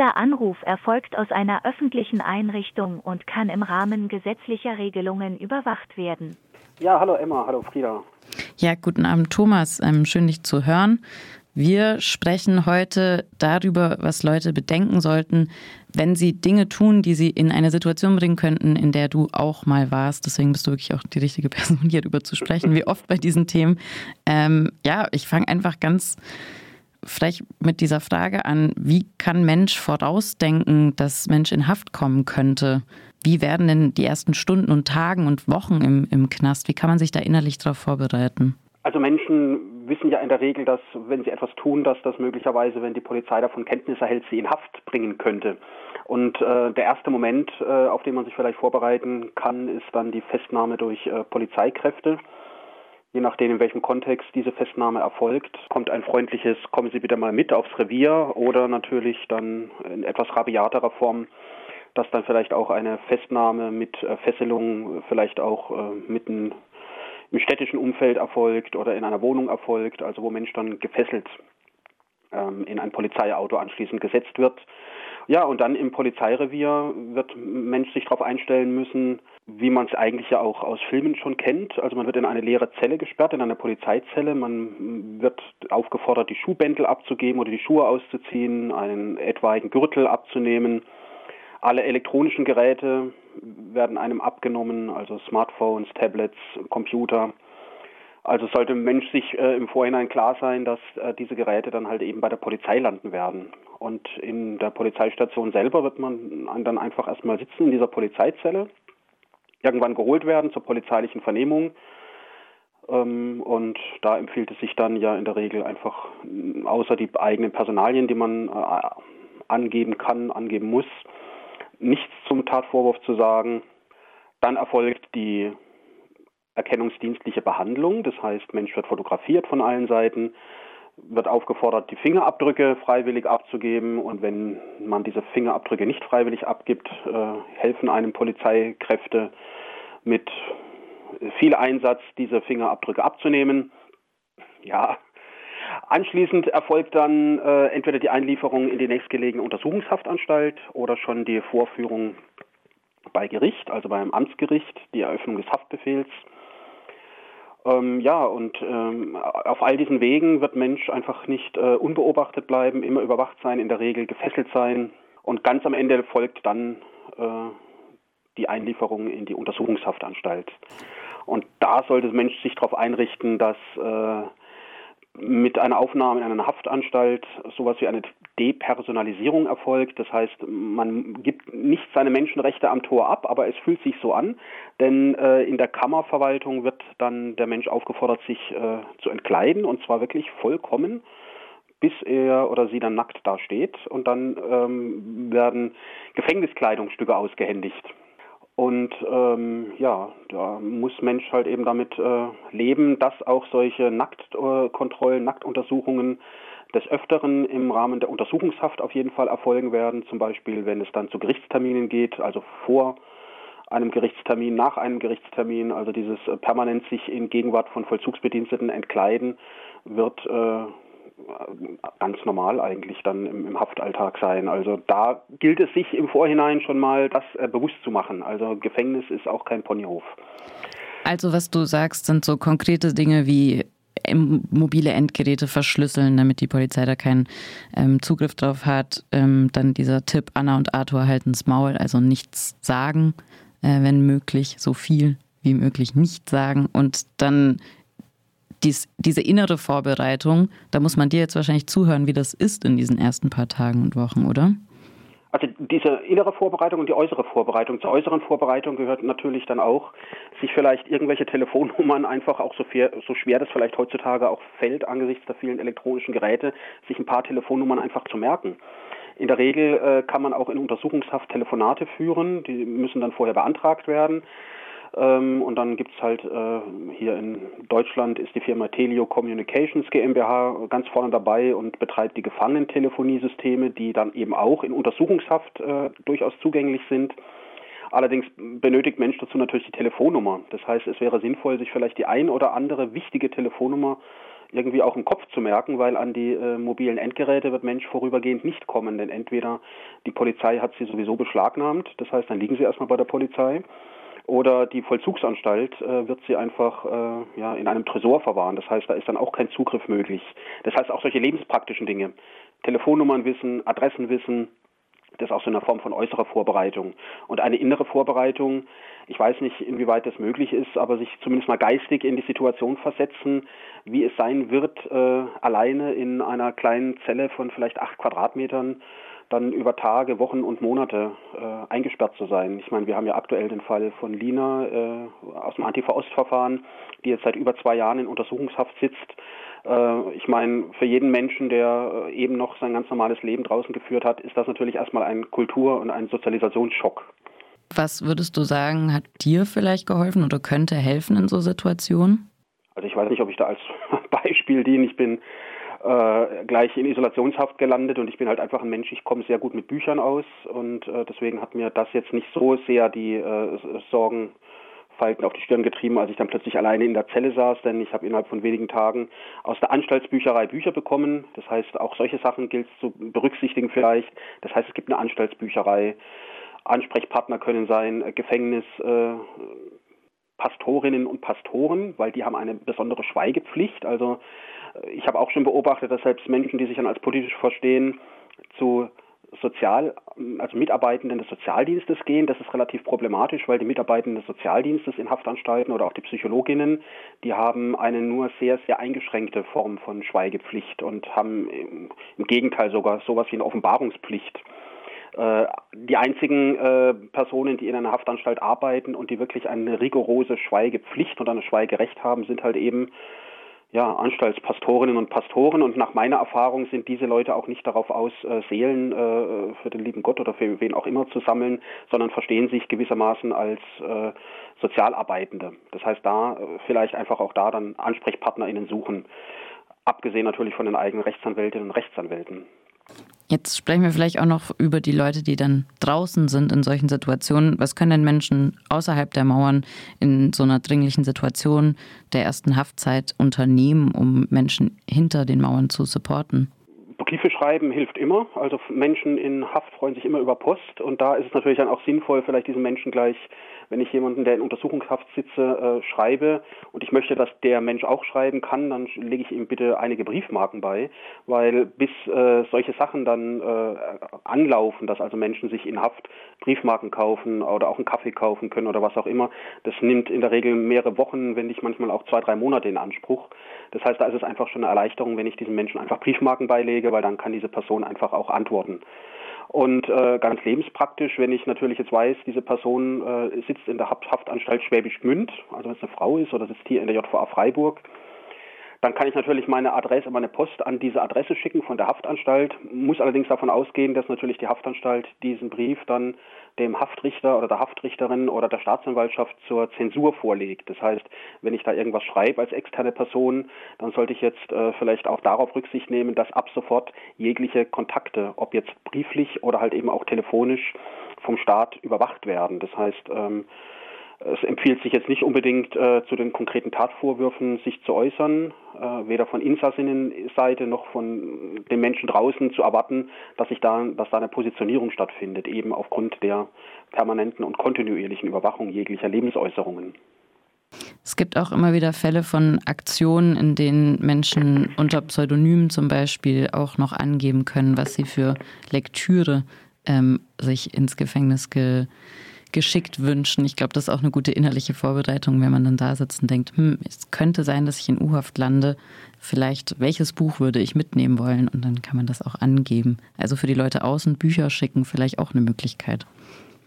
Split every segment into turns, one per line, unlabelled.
Dieser Anruf erfolgt aus einer öffentlichen Einrichtung und kann im Rahmen gesetzlicher Regelungen überwacht werden.
Ja, hallo Emma, hallo Frieda.
Ja, guten Abend Thomas, ähm, schön dich zu hören. Wir sprechen heute darüber, was Leute bedenken sollten, wenn sie Dinge tun, die sie in eine Situation bringen könnten, in der du auch mal warst. Deswegen bist du wirklich auch die richtige Person, hier darüber zu sprechen, wie oft bei diesen Themen. Ähm, ja, ich fange einfach ganz vielleicht mit dieser Frage an, wie kann Mensch vorausdenken, dass Mensch in Haft kommen könnte? Wie werden denn die ersten Stunden und Tagen und Wochen im, im Knast? Wie kann man sich da innerlich darauf vorbereiten?
Also Menschen wissen ja in der Regel, dass wenn sie etwas tun, dass das möglicherweise, wenn die Polizei davon Kenntnis erhält, sie in Haft bringen könnte. Und äh, der erste Moment, äh, auf den man sich vielleicht vorbereiten kann, ist dann die Festnahme durch äh, Polizeikräfte. Je nachdem, in welchem Kontext diese Festnahme erfolgt, kommt ein freundliches Kommen Sie bitte mal mit aufs Revier oder natürlich dann in etwas rabiaterer Form, dass dann vielleicht auch eine Festnahme mit äh, Fesselung vielleicht auch äh, mitten im städtischen Umfeld erfolgt oder in einer Wohnung erfolgt, also wo Mensch dann gefesselt ähm, in ein Polizeiauto anschließend gesetzt wird. Ja, und dann im Polizeirevier wird Mensch sich darauf einstellen müssen, wie man es eigentlich ja auch aus Filmen schon kennt. Also man wird in eine leere Zelle gesperrt, in eine Polizeizelle. Man wird aufgefordert, die Schuhbändel abzugeben oder die Schuhe auszuziehen, einen etwaigen Gürtel abzunehmen. Alle elektronischen Geräte werden einem abgenommen, also Smartphones, Tablets, Computer. Also sollte ein Mensch sich äh, im Vorhinein klar sein, dass äh, diese Geräte dann halt eben bei der Polizei landen werden. Und in der Polizeistation selber wird man dann einfach erstmal sitzen in dieser Polizeizelle, irgendwann geholt werden zur polizeilichen Vernehmung. Ähm, und da empfiehlt es sich dann ja in der Regel einfach, außer die eigenen Personalien, die man äh, angeben kann, angeben muss, nichts zum Tatvorwurf zu sagen. Dann erfolgt die erkennungsdienstliche Behandlung, das heißt, Mensch wird fotografiert von allen Seiten, wird aufgefordert, die Fingerabdrücke freiwillig abzugeben und wenn man diese Fingerabdrücke nicht freiwillig abgibt, äh, helfen einem Polizeikräfte mit viel Einsatz, diese Fingerabdrücke abzunehmen. Ja, Anschließend erfolgt dann äh, entweder die Einlieferung in die nächstgelegene Untersuchungshaftanstalt oder schon die Vorführung bei Gericht, also beim Amtsgericht, die Eröffnung des Haftbefehls. Ähm, ja, und ähm, auf all diesen Wegen wird Mensch einfach nicht äh, unbeobachtet bleiben, immer überwacht sein, in der Regel gefesselt sein. Und ganz am Ende folgt dann äh, die Einlieferung in die Untersuchungshaftanstalt. Und da sollte Mensch sich darauf einrichten, dass äh, mit einer Aufnahme in einer Haftanstalt sowas wie eine Depersonalisierung erfolgt. Das heißt, man gibt nicht seine Menschenrechte am Tor ab, aber es fühlt sich so an, denn äh, in der Kammerverwaltung wird dann der Mensch aufgefordert, sich äh, zu entkleiden und zwar wirklich vollkommen bis er oder sie dann nackt dasteht und dann ähm, werden Gefängniskleidungsstücke ausgehändigt. Und ähm, ja, da muss Mensch halt eben damit äh, leben, dass auch solche Nacktkontrollen, Nacktuntersuchungen des Öfteren im Rahmen der Untersuchungshaft auf jeden Fall erfolgen werden. Zum Beispiel, wenn es dann zu Gerichtsterminen geht, also vor einem Gerichtstermin, nach einem Gerichtstermin, also dieses äh, permanent sich in Gegenwart von Vollzugsbediensteten entkleiden, wird äh, ganz normal eigentlich dann im, im, Haftalltag sein. Also da gilt es sich im Vorhinein schon mal das äh, bewusst zu machen. Also Gefängnis ist auch kein Ponyhof.
Also was du sagst, sind so konkrete Dinge wie ähm, mobile Endgeräte verschlüsseln, damit die Polizei da keinen ähm, Zugriff drauf hat. Ähm, dann dieser Tipp, Anna und Arthur halten's Maul, also nichts sagen, äh, wenn möglich, so viel wie möglich nicht sagen. Und dann dies, diese innere Vorbereitung, da muss man dir jetzt wahrscheinlich zuhören, wie das ist in diesen ersten paar Tagen und Wochen, oder?
Also diese innere Vorbereitung und die äußere Vorbereitung. Zur äußeren Vorbereitung gehört natürlich dann auch, sich vielleicht irgendwelche Telefonnummern einfach auch so, viel, so schwer das vielleicht heutzutage auch fällt angesichts der vielen elektronischen Geräte, sich ein paar Telefonnummern einfach zu merken. In der Regel äh, kann man auch in Untersuchungshaft Telefonate führen, die müssen dann vorher beantragt werden. Ähm, und dann gibt es halt äh, hier in Deutschland ist die Firma Telio Communications GmbH ganz vorne dabei und betreibt die Gefangenentelefoniesysteme, die dann eben auch in Untersuchungshaft äh, durchaus zugänglich sind. Allerdings benötigt Mensch dazu natürlich die Telefonnummer. Das heißt, es wäre sinnvoll, sich vielleicht die ein oder andere wichtige Telefonnummer irgendwie auch im Kopf zu merken, weil an die äh, mobilen Endgeräte wird Mensch vorübergehend nicht kommen, denn entweder die Polizei hat sie sowieso beschlagnahmt, das heißt, dann liegen sie erstmal bei der Polizei, oder die Vollzugsanstalt äh, wird sie einfach äh, ja, in einem Tresor verwahren. Das heißt, da ist dann auch kein Zugriff möglich. Das heißt, auch solche lebenspraktischen Dinge, Telefonnummern wissen, Adressen wissen, das ist auch so eine Form von äußerer Vorbereitung. Und eine innere Vorbereitung, ich weiß nicht, inwieweit das möglich ist, aber sich zumindest mal geistig in die Situation versetzen, wie es sein wird, äh, alleine in einer kleinen Zelle von vielleicht acht Quadratmetern dann über Tage, Wochen und Monate äh, eingesperrt zu sein. Ich meine, wir haben ja aktuell den Fall von Lina äh, aus dem Antifa-Ost-Verfahren, die jetzt seit über zwei Jahren in Untersuchungshaft sitzt. Äh, ich meine, für jeden Menschen, der äh, eben noch sein ganz normales Leben draußen geführt hat, ist das natürlich erstmal ein Kultur- und ein Sozialisationsschock.
Was würdest du sagen, hat dir vielleicht geholfen oder könnte helfen in so Situationen?
Also ich weiß nicht, ob ich da als Beispiel diene. Ich bin äh, gleich in Isolationshaft gelandet und ich bin halt einfach ein Mensch, ich komme sehr gut mit Büchern aus und äh, deswegen hat mir das jetzt nicht so sehr die äh, Sorgenfalten auf die Stirn getrieben, als ich dann plötzlich alleine in der Zelle saß, denn ich habe innerhalb von wenigen Tagen aus der Anstaltsbücherei Bücher bekommen. Das heißt, auch solche Sachen gilt es zu berücksichtigen vielleicht. Das heißt, es gibt eine Anstaltsbücherei. Ansprechpartner können sein, äh, Gefängnis, äh, Pastorinnen und Pastoren, weil die haben eine besondere Schweigepflicht. Also ich habe auch schon beobachtet, dass selbst Menschen, die sich dann als politisch verstehen, zu Sozial, also Mitarbeitenden des Sozialdienstes gehen. Das ist relativ problematisch, weil die Mitarbeitenden des Sozialdienstes in Haftanstalten oder auch die Psychologinnen, die haben eine nur sehr, sehr eingeschränkte Form von Schweigepflicht und haben im Gegenteil sogar sowas wie eine Offenbarungspflicht. Äh, die einzigen äh, Personen, die in einer Haftanstalt arbeiten und die wirklich eine rigorose Schweigepflicht und eine Schweigerecht haben, sind halt eben ja, Anstaltspastorinnen und Pastoren und nach meiner Erfahrung sind diese Leute auch nicht darauf aus, äh, Seelen äh, für den lieben Gott oder für wen auch immer zu sammeln, sondern verstehen sich gewissermaßen als äh, Sozialarbeitende. Das heißt, da äh, vielleicht einfach auch da dann AnsprechpartnerInnen suchen, abgesehen natürlich von den eigenen Rechtsanwältinnen und Rechtsanwälten.
Jetzt sprechen wir vielleicht auch noch über die Leute, die dann draußen sind in solchen Situationen. Was können denn Menschen außerhalb der Mauern in so einer dringlichen Situation der ersten Haftzeit unternehmen, um Menschen hinter den Mauern zu supporten?
Briefe schreiben hilft immer. Also Menschen in Haft freuen sich immer über Post und da ist es natürlich dann auch sinnvoll, vielleicht diesen Menschen gleich wenn ich jemanden, der in Untersuchungshaft sitze, äh, schreibe und ich möchte, dass der Mensch auch schreiben kann, dann lege ich ihm bitte einige Briefmarken bei, weil bis äh, solche Sachen dann äh, anlaufen, dass also Menschen sich in Haft Briefmarken kaufen oder auch einen Kaffee kaufen können oder was auch immer, das nimmt in der Regel mehrere Wochen, wenn nicht manchmal auch zwei, drei Monate in Anspruch. Das heißt, da ist es einfach schon eine Erleichterung, wenn ich diesen Menschen einfach Briefmarken beilege, weil dann kann diese Person einfach auch antworten. Und äh, ganz lebenspraktisch, wenn ich natürlich jetzt weiß, diese Person äh, sitzt in der Haftanstalt Schwäbisch Gmünd, also wenn es eine Frau ist oder sitzt hier in der JVA Freiburg, dann kann ich natürlich meine Adresse, meine Post an diese Adresse schicken von der Haftanstalt, muss allerdings davon ausgehen, dass natürlich die Haftanstalt diesen Brief dann dem Haftrichter oder der Haftrichterin oder der Staatsanwaltschaft zur Zensur vorlegt. Das heißt, wenn ich da irgendwas schreibe als externe Person, dann sollte ich jetzt äh, vielleicht auch darauf Rücksicht nehmen, dass ab sofort jegliche Kontakte, ob jetzt brieflich oder halt eben auch telefonisch, vom Staat überwacht werden. Das heißt, ähm, es empfiehlt sich jetzt nicht unbedingt äh, zu den konkreten Tatvorwürfen sich zu äußern, äh, weder von Insassinnenseite noch von den Menschen draußen zu erwarten, dass sich da, dass da eine Positionierung stattfindet, eben aufgrund der permanenten und kontinuierlichen Überwachung jeglicher Lebensäußerungen.
Es gibt auch immer wieder Fälle von Aktionen, in denen Menschen unter Pseudonymen zum Beispiel auch noch angeben können, was sie für Lektüre ähm, sich ins Gefängnis ge geschickt wünschen. Ich glaube, das ist auch eine gute innerliche Vorbereitung, wenn man dann da sitzt und denkt, hm, es könnte sein, dass ich in U-Haft lande. Vielleicht, welches Buch würde ich mitnehmen wollen? Und dann kann man das auch angeben. Also für die Leute außen Bücher schicken, vielleicht auch eine Möglichkeit.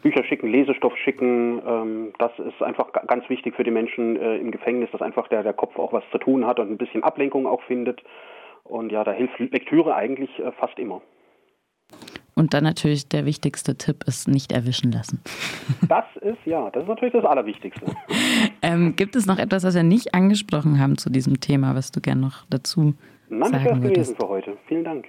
Bücher schicken, Lesestoff schicken, ähm, das ist einfach ganz wichtig für die Menschen äh, im Gefängnis, dass einfach der, der Kopf auch was zu tun hat und ein bisschen Ablenkung auch findet. Und ja, da hilft Lektüre eigentlich äh, fast immer.
Und dann natürlich der wichtigste Tipp ist nicht erwischen lassen.
Das ist ja, das ist natürlich das Allerwichtigste.
ähm, gibt es noch etwas, was wir nicht angesprochen haben zu diesem Thema, was du gerne noch dazu
Nein,
sagen
das wäre gewesen für heute. Vielen Dank.